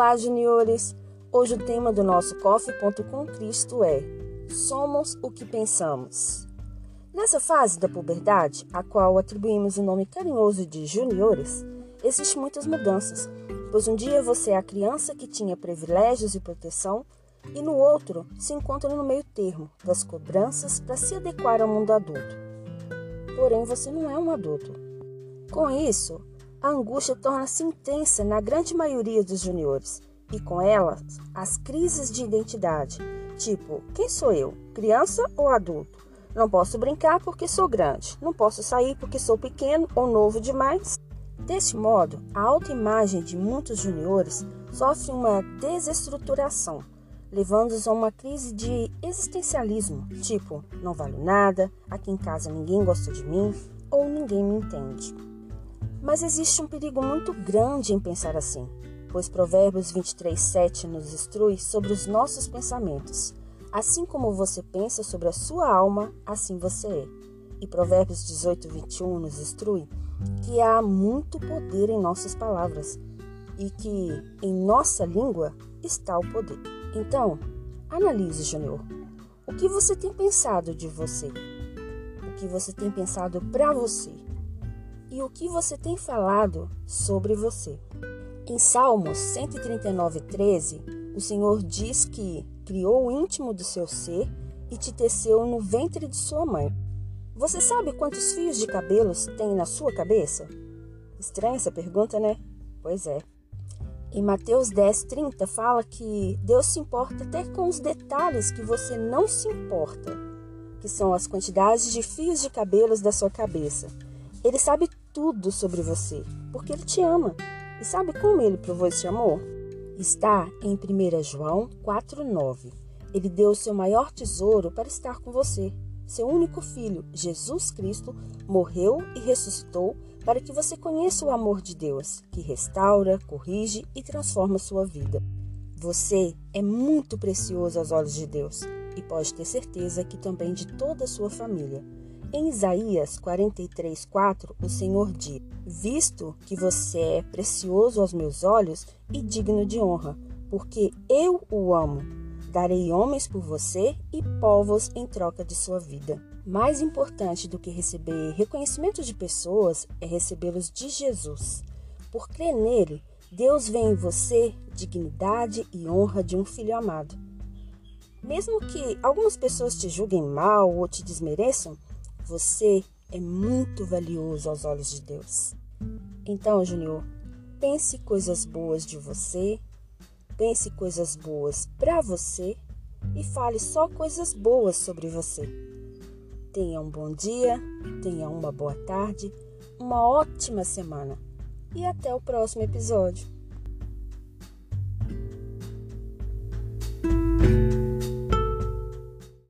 Olá, juniores! Hoje o tema do nosso Coffee.com Cristo é Somos o que pensamos. Nessa fase da puberdade, a qual atribuímos o nome carinhoso de juniores, existem muitas mudanças, pois um dia você é a criança que tinha privilégios e proteção, e no outro se encontra no meio termo das cobranças para se adequar ao mundo adulto. Porém, você não é um adulto. Com isso, a angústia torna-se intensa na grande maioria dos juniores, e com elas as crises de identidade, tipo: quem sou eu, criança ou adulto? Não posso brincar porque sou grande, não posso sair porque sou pequeno ou novo demais. Deste modo, a autoimagem de muitos juniores sofre uma desestruturação, levando-os a uma crise de existencialismo, tipo: não valho nada, aqui em casa ninguém gosta de mim ou ninguém me entende. Mas existe um perigo muito grande em pensar assim, pois Provérbios 23, 7 nos instrui sobre os nossos pensamentos. Assim como você pensa sobre a sua alma, assim você é. E Provérbios 18, 21 nos instrui que há muito poder em nossas palavras e que em nossa língua está o poder. Então, analise, Júnior. O que você tem pensado de você? O que você tem pensado para você? E o que você tem falado sobre você. Em Salmos 139:13, o Senhor diz que criou o íntimo do seu ser e te teceu no ventre de sua mãe. Você sabe quantos fios de cabelos tem na sua cabeça? Estranha essa pergunta, né? Pois é. Em Mateus 10:30 fala que Deus se importa até com os detalhes que você não se importa, que são as quantidades de fios de cabelos da sua cabeça. Ele sabe tudo sobre você, porque ele te ama. E sabe como ele provou esse amor? Está em 1 João 4,9. Ele deu o seu maior tesouro para estar com você. Seu único filho, Jesus Cristo, morreu e ressuscitou para que você conheça o amor de Deus, que restaura, corrige e transforma sua vida. Você é muito precioso aos olhos de Deus e pode ter certeza que também de toda a sua família. Em Isaías 43:4, o Senhor diz: Visto que você é precioso aos meus olhos e digno de honra, porque eu o amo, darei homens por você e povos em troca de sua vida. Mais importante do que receber reconhecimento de pessoas é recebê-los de Jesus. Por crer nele, Deus vê em você dignidade e honra de um filho amado. Mesmo que algumas pessoas te julguem mal ou te desmereçam, você é muito valioso aos olhos de Deus. Então, Júnior, pense coisas boas de você, pense coisas boas para você e fale só coisas boas sobre você. Tenha um bom dia, tenha uma boa tarde, uma ótima semana e até o próximo episódio.